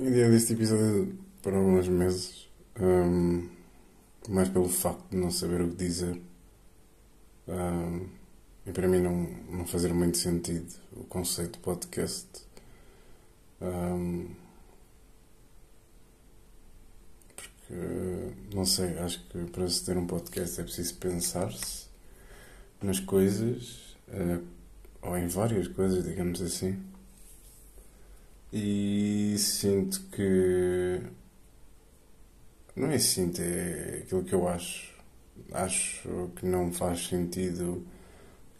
Ideia deste episódio para alguns meses, um, mais pelo facto de não saber o que dizer. Um, e para mim não, não fazer muito sentido o conceito de podcast. Um, porque, não sei, acho que para se ter um podcast é preciso pensar-se nas coisas, uh, ou em várias coisas, digamos assim. E sinto que. Não é sinto, é aquilo que eu acho. Acho que não faz sentido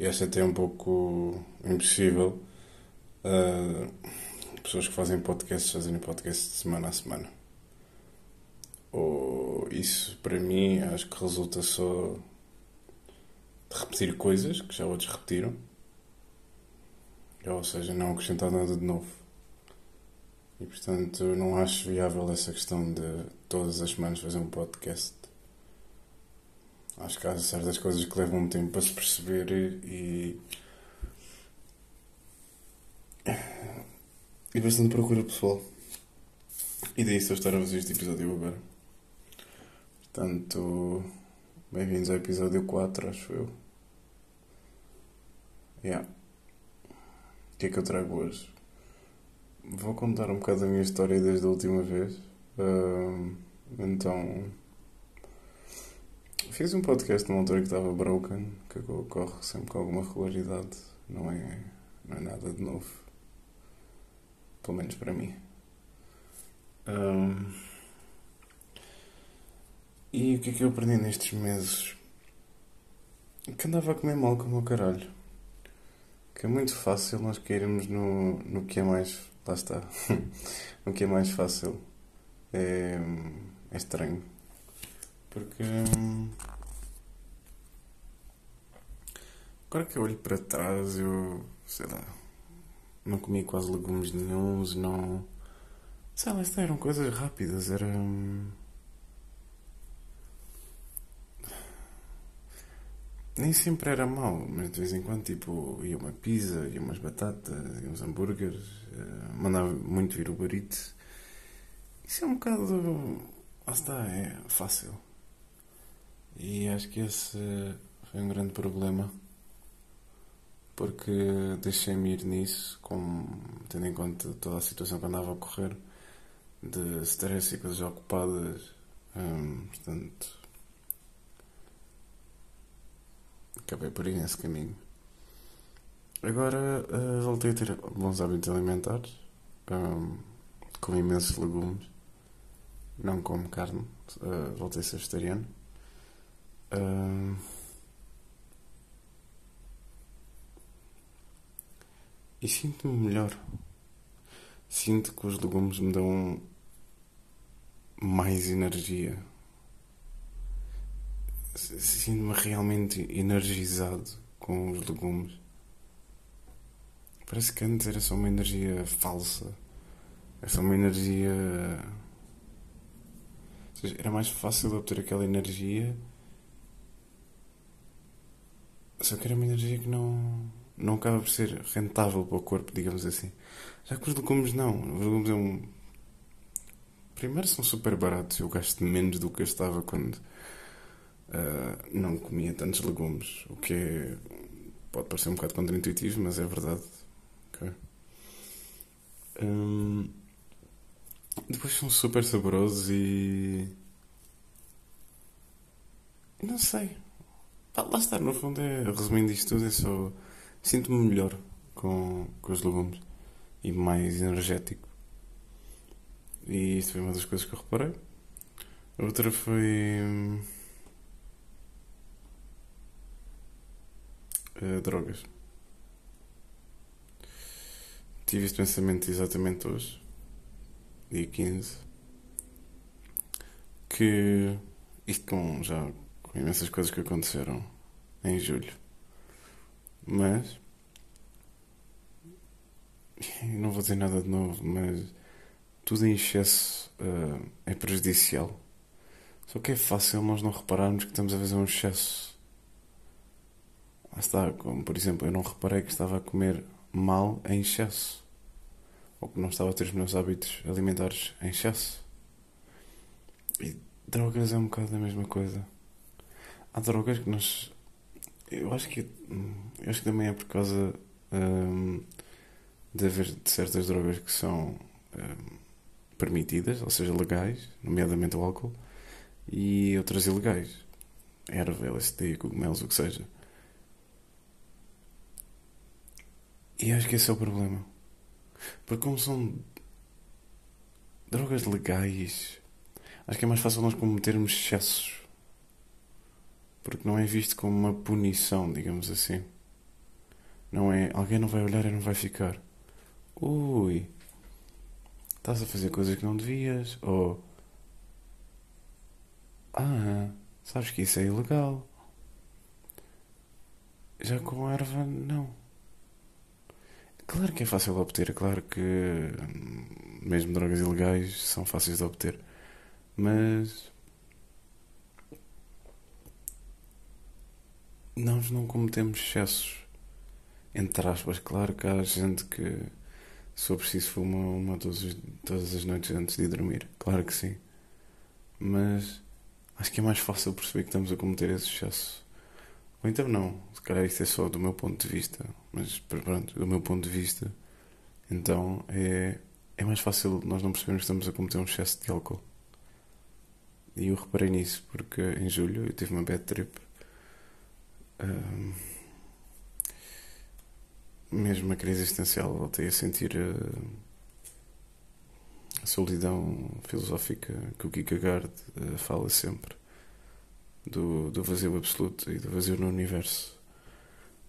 e acho até um pouco impossível uh, pessoas que fazem podcasts fazerem podcasts de semana a semana. Ou isso para mim acho que resulta só de repetir coisas que já outros repetiram. Ou seja, não acrescentar nada de novo. E portanto não acho viável essa questão de todas as semanas fazer um podcast. Acho que há certas coisas que levam um tempo a se perceber e. e bastante procura pessoal. E daí a estar a fazer este episódio agora. Portanto, bem-vindos ao episódio 4, acho eu. Yeah. O que é que eu trago hoje? Vou contar um bocado a minha história desde a última vez. Uh, então. Fiz um podcast numa altura que estava broken, que ocorre sempre com alguma regularidade. Não é, não é nada de novo. Pelo menos para mim. Um, e o que é que eu aprendi nestes meses? Que andava a comer mal como o caralho. Que é muito fácil nós cairmos no, no que é mais lá está. o que é mais fácil é, é estranho. Porque. Hum, agora que eu olho para trás, eu. sei lá. Não comi quase legumes nenhums, não. Sei lá, eram coisas rápidas, era. Nem sempre era mau, mas de vez em quando, tipo, ia uma pizza, ia umas batatas, ia uns hambúrgueres, uh, mandava muito vir o barito. Isso é um bocado. Lá está, é fácil. E acho que esse foi um grande problema. Porque deixei-me ir nisso, com, tendo em conta toda a situação que andava a ocorrer, de stress e coisas ocupadas. Hum, portanto, acabei por ir nesse caminho. Agora uh, voltei a ter bons hábitos alimentares, um, com imensos legumes, não como carne, uh, voltei a ser vegetariano. E sinto-me melhor. Sinto que os legumes me dão mais energia sinto-me realmente energizado com os legumes. Parece que antes era só uma energia falsa. Era só uma energia. Ou seja, era mais fácil obter aquela energia. Só que era uma energia que não. não acaba por ser rentável para o corpo, digamos assim. Já que os legumes não. Os legumes é um. Primeiro são super baratos. Eu gasto menos do que gastava quando uh, não comia tantos legumes, o que é, pode parecer um bocado contraintuitivo, mas é verdade. Okay. Um, depois são super saborosos e. Não sei. Lá está, no fundo, é, resumindo isto tudo, é só. Sinto-me melhor com, com os legumes e mais energético. E isto foi uma das coisas que eu reparei. Outra foi. Uh, drogas. Tive este pensamento exatamente hoje, dia 15, que isto com já com imensas coisas que aconteceram em julho. Mas não vou dizer nada de novo, mas tudo em excesso uh, é prejudicial. Só que é fácil nós não repararmos que estamos a fazer um excesso Está, como por exemplo, eu não reparei que estava a comer mal em excesso. ou que não estava a ter os meus hábitos alimentares em excesso. E drogas é um bocado a mesma coisa. Há drogas que nós. Eu acho que. Eu acho que também é por causa hum, de haver certas drogas que são hum, permitidas, ou seja, legais, nomeadamente o álcool, e outras ilegais. Erva, LSD, cogumelos, o que seja. E acho que esse é o problema. Porque como são drogas legais, acho que é mais fácil nós cometermos excessos. Porque não é visto como uma punição, digamos assim. Não é alguém não vai olhar e não vai ficar. Ui, estás a fazer coisas que não devias. Ou ah, sabes que isso é ilegal. Já com a erva, não. Claro que é fácil de obter, claro que hum, mesmo drogas ilegais são fáceis de obter, mas nós não cometemos excessos. Entre aspas, claro que há gente que, for preciso, fuma uma todas, todas as noites antes de dormir. Claro que sim. Mas acho que é mais fácil perceber que estamos a cometer esse excesso ou então não, se calhar isso é só do meu ponto de vista, mas pronto, do meu ponto de vista, então é, é mais fácil nós não percebermos que estamos a cometer um excesso de álcool. E eu reparei nisso porque em julho eu tive uma bad trip. Um, mesmo uma crise existencial, voltei a sentir a, a solidão filosófica que o Kierkegaard uh, fala sempre do, do vazio absoluto e do vazio no universo.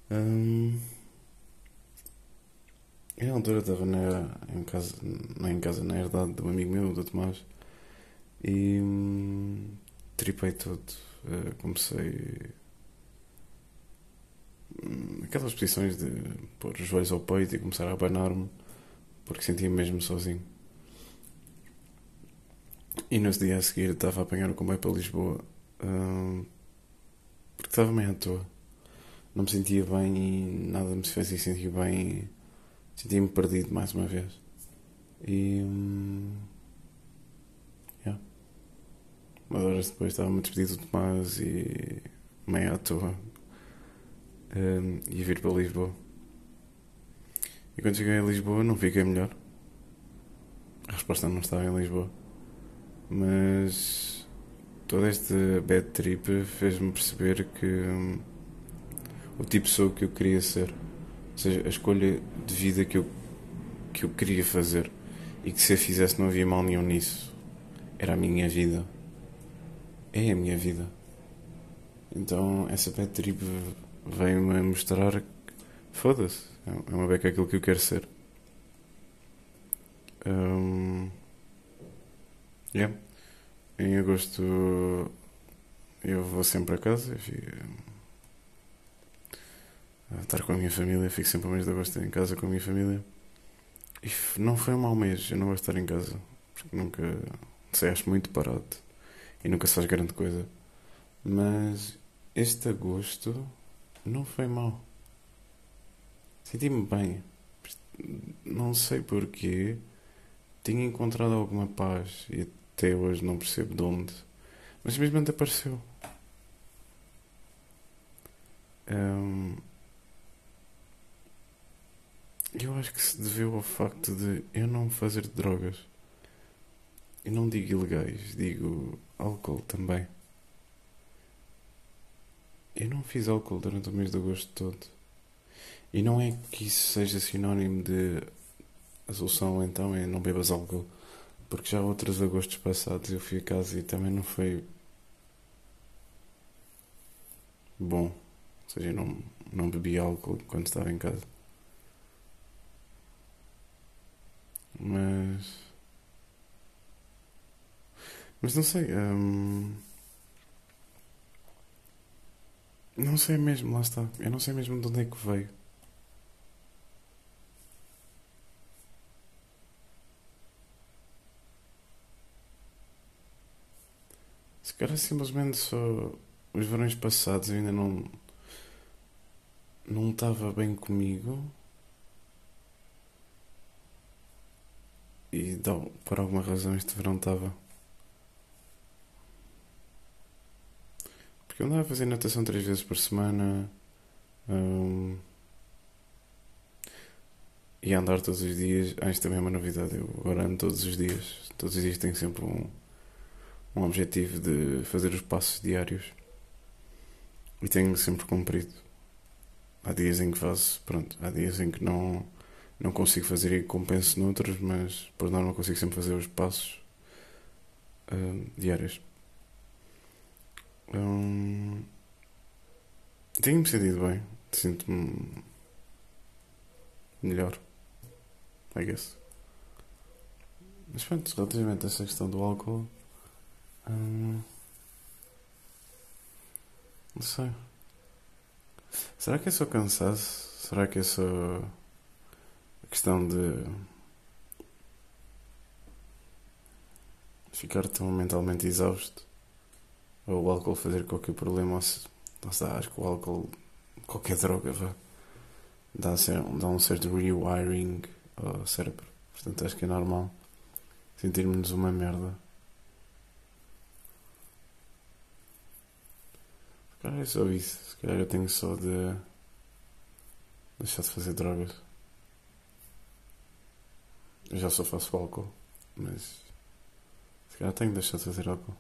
Hum, na altura estava na, em casa, não em casa, na herdade de um amigo meu, do Tomás, e hum, tripei todo. Uh, comecei. Hum, aquelas posições de pôr os joelhos ao peito e começar a abanar-me, porque sentia-me mesmo sozinho. E no dia a seguir estava a apanhar o comboio para Lisboa porque estava meio à toa. Não me sentia bem e nada me fazia sentir bem. Sentia-me perdido mais uma vez. E. Um, yeah. Umas horas depois estava-me despedido do Tomás e. meio à toa. Um, ia vir para Lisboa. E quando cheguei a Lisboa não fiquei melhor. A resposta não estava em Lisboa. Mas Todo este bad trip fez-me perceber que hum, o tipo pessoa que eu queria ser, ou seja, a escolha de vida que eu, que eu queria fazer e que se eu fizesse não havia mal nenhum nisso, era a minha vida. É a minha vida. Então essa bad trip veio-me mostrar que foda-se, é uma beca aquilo que eu quero ser. Um, yeah. Em agosto eu vou sempre a casa, fico, a estar com a minha família, fico sempre o mês de agosto em casa com a minha família. E não foi um mau mês, eu não gosto de estar em casa, porque nunca sei, acho muito parado e nunca se faz grande coisa. Mas este agosto não foi mau. Senti-me bem. Não sei porquê. Tinha encontrado alguma paz e até hoje não percebo de onde, mas simplesmente apareceu. Um, eu acho que se deveu ao facto de eu não fazer drogas. E não digo ilegais, digo álcool também. Eu não fiz álcool durante o mês de agosto todo. E não é que isso seja sinónimo de a solução então é não bebas álcool. Porque já outros agostos passados eu fui a casa e também não foi bom. Ou seja, eu não, não bebi álcool quando estava em casa. Mas. Mas não sei. Hum, não sei mesmo, lá está. Eu não sei mesmo de onde é que veio. Se calhar simplesmente só os verões passados eu ainda não. não estava bem comigo. E por alguma razão este verão estava. Porque eu andava a fazer natação três vezes por semana. Um, e andar todos os dias. Ah, isto também é uma novidade. Eu agora ando todos os dias. Todos os dias tenho sempre um, um objetivo de fazer os passos diários. E tenho sempre cumprido. Há dias em que faço, pronto, há dias em que não, não consigo fazer e compenso noutros, mas por norma consigo sempre fazer os passos uh, diários. Um, Tenho-me sentido bem, sinto-me melhor, I guess. Mas pronto, relativamente a essa questão do álcool, hum, não sei. Será que é só cansaço? Será que é só questão de ficar tão mentalmente exausto? Ou o álcool fazer qualquer problema? Ou se, não sei, acho que o álcool, qualquer droga, vá, dá, dá um certo rewiring ao cérebro. Portanto, acho que é normal sentirmos uma merda. Calhar é só isso. Se calhar eu tenho só de deixar de fazer drogas. Eu já só faço álcool, mas se calhar tenho de deixar de fazer álcool.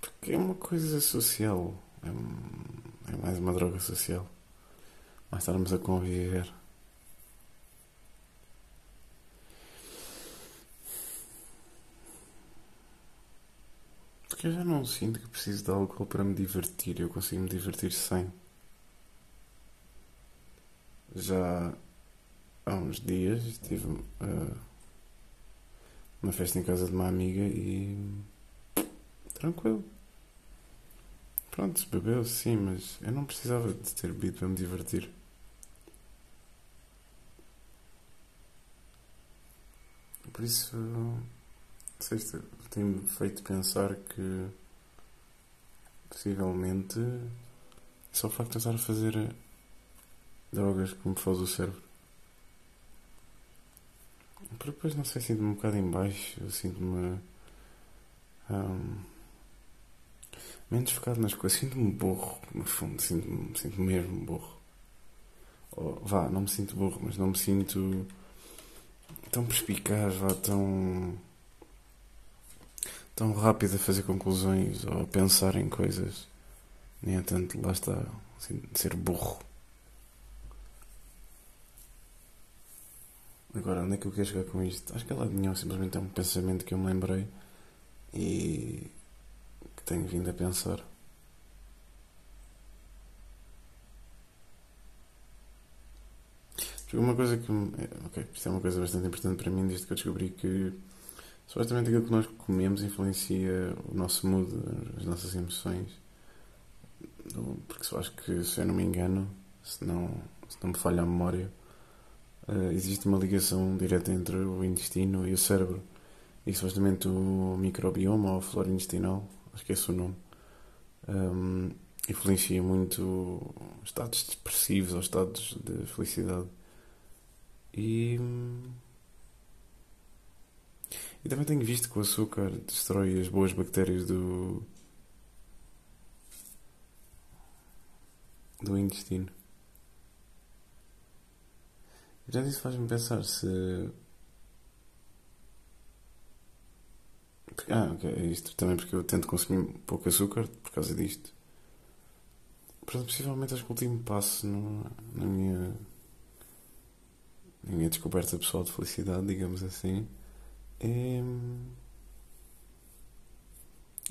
Porque é uma coisa social. É, é mais uma droga social. Mais estarmos a conviver. Porque eu já não sinto que preciso de álcool para me divertir. Eu consigo me divertir sem. Já há uns dias tive uh, uma festa em casa de uma amiga e. tranquilo. Pronto, bebeu sim, mas eu não precisava de ter bebido para me divertir. Por isso, sexta, tem-me feito pensar que possivelmente só o facto de estar a fazer drogas que me faz o cérebro. Porque depois não sei, sinto-me um bocado em baixo, sinto-me um, menos focado nas coisas, sinto-me burro, no fundo, sinto-me sinto mesmo burro. Ou, vá, não me sinto burro, mas não me sinto tão perspicaz, vá, tão tão rápido a fazer conclusões ou a pensar em coisas. Nem é tanto, lá está, assim, ser burro. Agora, onde é que eu quero chegar com isto? Acho que ela nenhum, simplesmente é um pensamento que eu me lembrei e que tenho vindo a pensar. Uma coisa que. É, ok, isto é uma coisa bastante importante para mim desde que eu descobri que supostamente aquilo que nós comemos influencia o nosso mood, as nossas emoções. Porque eu acho que, se eu não me engano, se não, se não me falha a memória, uh, existe uma ligação direta entre o intestino e o cérebro. E supostamente o microbioma ou a flora intestinal, acho que é esse o nome, um, ehm, influencia muito estados depressivos ou estados de felicidade. E. E também tenho visto que o açúcar destrói as boas bactérias do. do intestino. Já isso faz-me pensar se. Ah, ok, é isto também porque eu tento consumir pouco açúcar por causa disto. Portanto, possivelmente acho que o último passo no, na minha. na minha descoberta pessoal de felicidade, digamos assim é,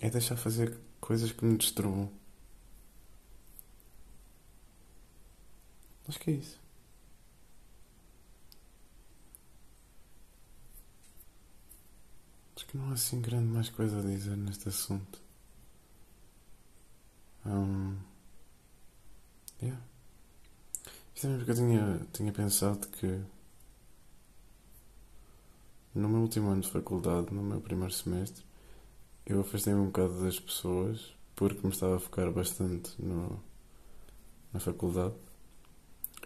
é deixar fazer coisas que me destruam. Acho que é isso. Acho que não há assim grande mais coisa a dizer neste assunto. Um, yeah. Isto é porque eu tinha, tinha pensado que no meu último ano de faculdade, no meu primeiro semestre, eu afastei-me um bocado das pessoas porque me estava a focar bastante no, na faculdade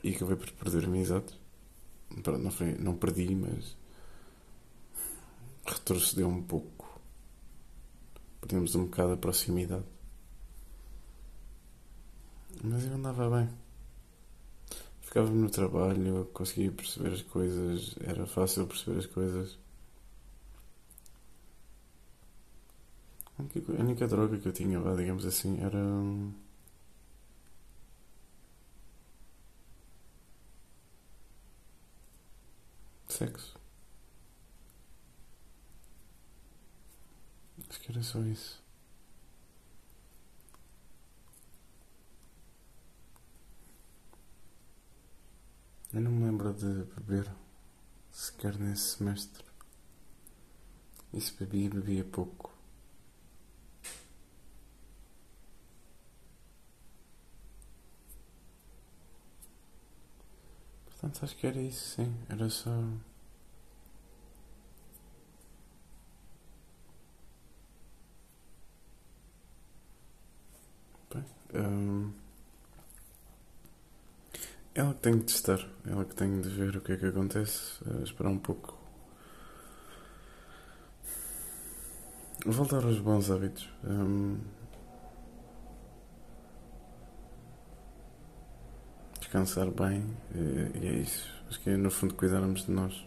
e acabei por perder amizades. Não, foi, não perdi, mas retrocedeu um pouco. Perdemos um bocado a proximidade. Mas eu andava bem. Ficava-me no trabalho, conseguia perceber as coisas, era fácil perceber as coisas. A única, droga que eu tinha lá, digamos assim, era. Sexo. Acho que era só isso. Eu não me lembro de beber sequer nesse semestre. E se bebia, bebia pouco. Portanto, acho que era isso, sim. Era só. Bem, um... Tem de testar, ela que tem de ver o que é que acontece, esperar um pouco. Voltar aos bons hábitos. Um... Descansar bem, e, e é isso. Acho que é no fundo cuidarmos de nós.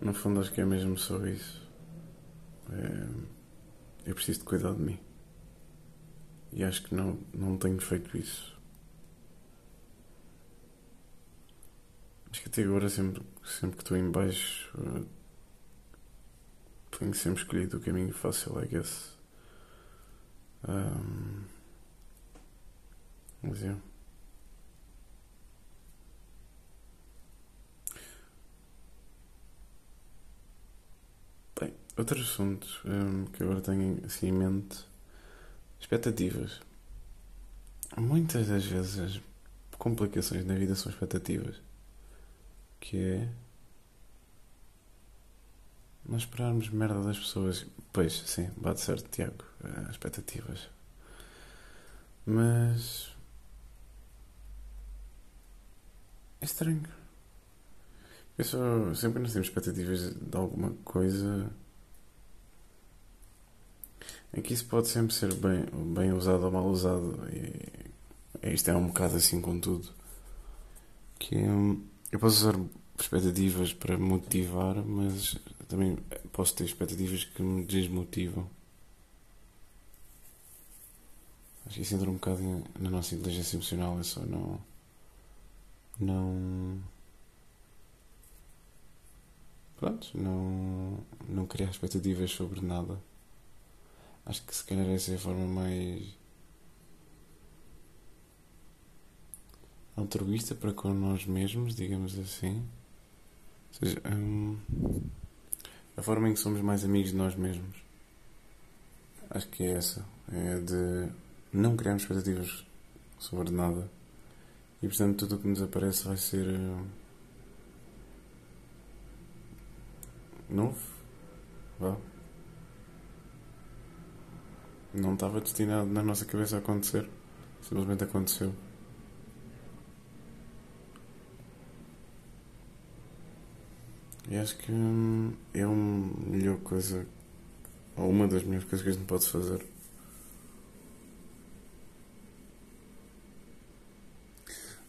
No fundo, acho que é mesmo só isso. É... Eu preciso de cuidar de mim. E acho que não, não tenho feito isso. Acho que até agora, sempre, sempre que estou em baixo, uh, tenho sempre escolhido o caminho fácil, I guess. Um, mas é. Bem, outro assunto um, que agora tenho assim em mente Expectativas. Muitas das vezes as complicações na vida são expectativas. Que é. Nós esperarmos merda das pessoas. Pois, sim, bate certo, Tiago. Uh, expectativas. Mas. É estranho. Eu só, sempre nós temos expectativas de alguma coisa é que isso pode sempre ser bem, bem usado ou mal usado. E isto é um bocado assim com tudo. Que hum, eu posso usar expectativas para motivar, mas também posso ter expectativas que me desmotivam. Acho que isso entra um bocado na nossa inteligência emocional, é só não. Não. Pronto, não. Não criar expectativas sobre nada. Acho que se calhar essa é a forma mais altruísta para com nós mesmos, digamos assim. Ou seja, hum, a forma em que somos mais amigos de nós mesmos. Acho que é essa. É de não criarmos expectativas sobre nada. E portanto tudo o que nos aparece vai ser uh, novo. Vá não estava destinado na nossa cabeça a acontecer. Simplesmente aconteceu. E acho que hum, é a melhor coisa, ou uma das melhores coisas que a gente pode fazer.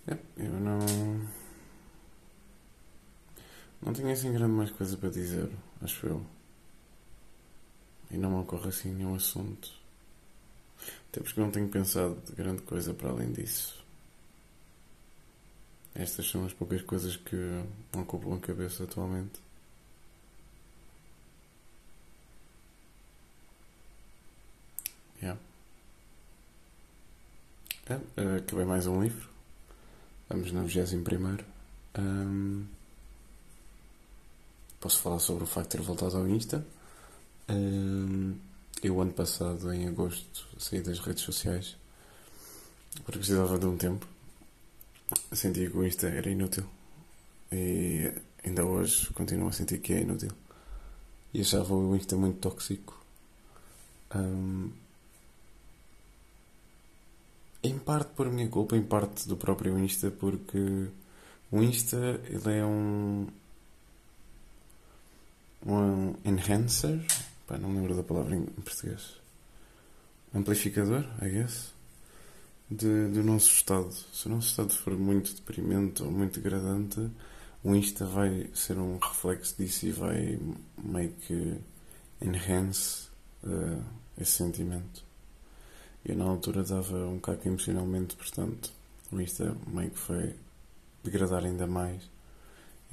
É, eu não. Não tenho assim grande mais coisa para dizer, acho eu. E não me ocorre assim nenhum assunto. Até porque não tenho pensado de grande coisa para além disso. Estas são as poucas coisas que ocupam a cabeça atualmente. Yeah. É, acabei mais um livro. Vamos no 21. Um, posso falar sobre o facto de ter voltado ao Insta. Um, eu, ano passado, em agosto, saí das redes sociais porque precisava de um tempo. Senti que o Insta era inútil. E ainda hoje continuo a sentir que é inútil. E achava o Insta muito tóxico. Um, em parte por minha culpa, em parte do próprio Insta, porque o Insta ele é um um enhancer, não me lembro da palavra em português, amplificador, I guess, de, do nosso estado. Se o nosso estado for muito deprimente ou muito degradante, o Insta vai ser um reflexo disso e vai meio que enhance uh, esse sentimento. Eu na altura dava um caco emocionalmente, portanto, o Insta meio que foi degradar ainda mais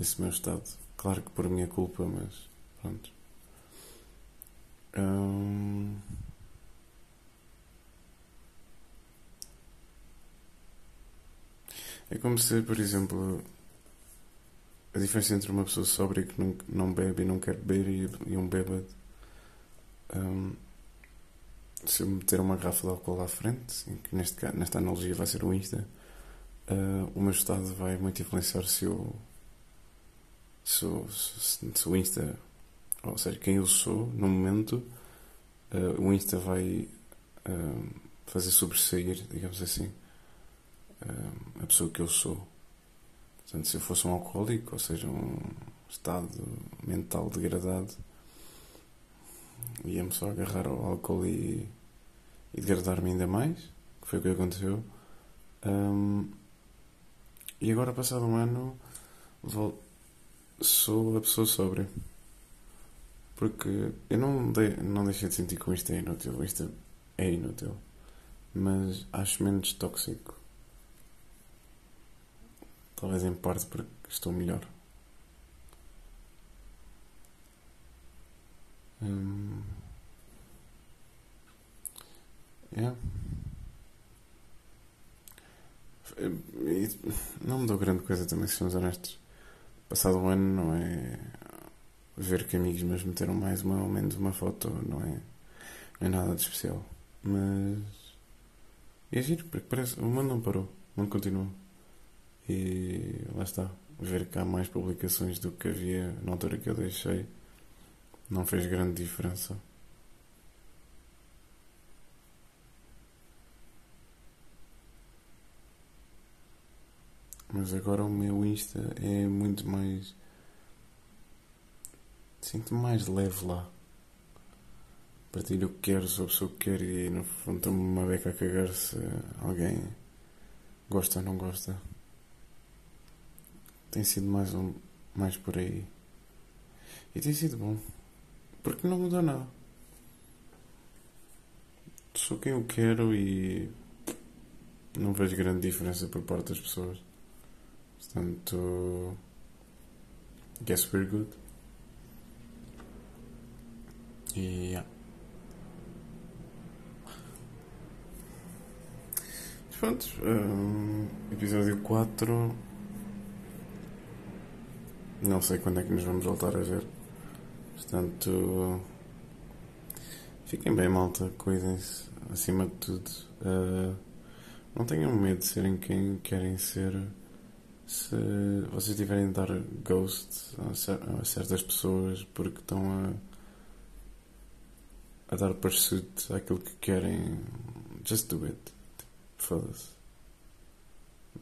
esse meu estado. Claro que por minha culpa, mas pronto. É como se, por exemplo, a diferença entre uma pessoa sóbria que não, bebe e não quer beber e, um bêbado. Se eu meter uma garrafa de álcool à frente, que neste, nesta analogia vai ser o Insta, uh, o meu estado vai muito influenciar se eu. Se, se, se, o Insta. Ou seja, quem eu sou no momento, uh, o Insta vai uh, fazer sobressair, digamos assim, a pessoa que eu sou. Portanto, se eu fosse um alcoólico, ou seja, um estado mental degradado, ia-me só agarrar ao álcool e, e degradar-me ainda mais, que foi o que aconteceu. Um, e agora, passado um ano, sou a pessoa sóbria. Porque eu não, de, não deixei de sentir que isto é inútil. Isto é inútil. Mas acho menos tóxico. Talvez em parte porque estou melhor. Hum. Yeah. Não me dou grande coisa também, se somos honestos. Passado um ano não é ver que amigos meus meteram mais uma ou menos uma foto, não é, não é nada de especial. Mas é giro, porque parece o mundo não parou, o mundo continua. E lá está. Ver que há mais publicações do que havia na altura que eu deixei não fez grande diferença. Mas agora o meu Insta é muito mais. Sinto-me mais leve lá. Partilho o que quero, sou a pessoa que quero e no fundo estou-me uma beca a cagar se alguém gosta ou não gosta. Tem sido mais, um, mais por aí. E tem sido bom. Porque não muda nada. Sou quem eu quero e não vejo grande diferença por parte das pessoas. Portanto, guess we're good. Yeah. Pronto, um, episódio 4 não sei quando é que nos vamos voltar a ver. Portanto, fiquem bem, malta. Cuidem-se, acima de tudo. Uh, não tenham medo de serem quem querem ser. Se vocês tiverem de dar ghost a certas pessoas porque estão a, a dar pursuit àquilo que querem, just do it. Foda-se.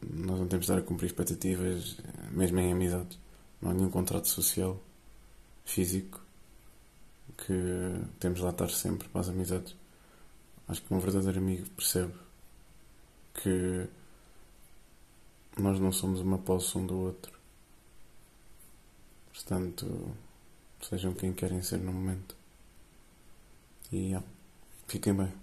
Nós não temos de estar a cumprir expectativas, mesmo em amizades. Não há nenhum contrato social, físico, que temos lá estar sempre para as amizades. Acho que um verdadeiro amigo percebe que nós não somos uma posse um do outro. Portanto, sejam quem querem ser no momento. E yeah, fiquem bem.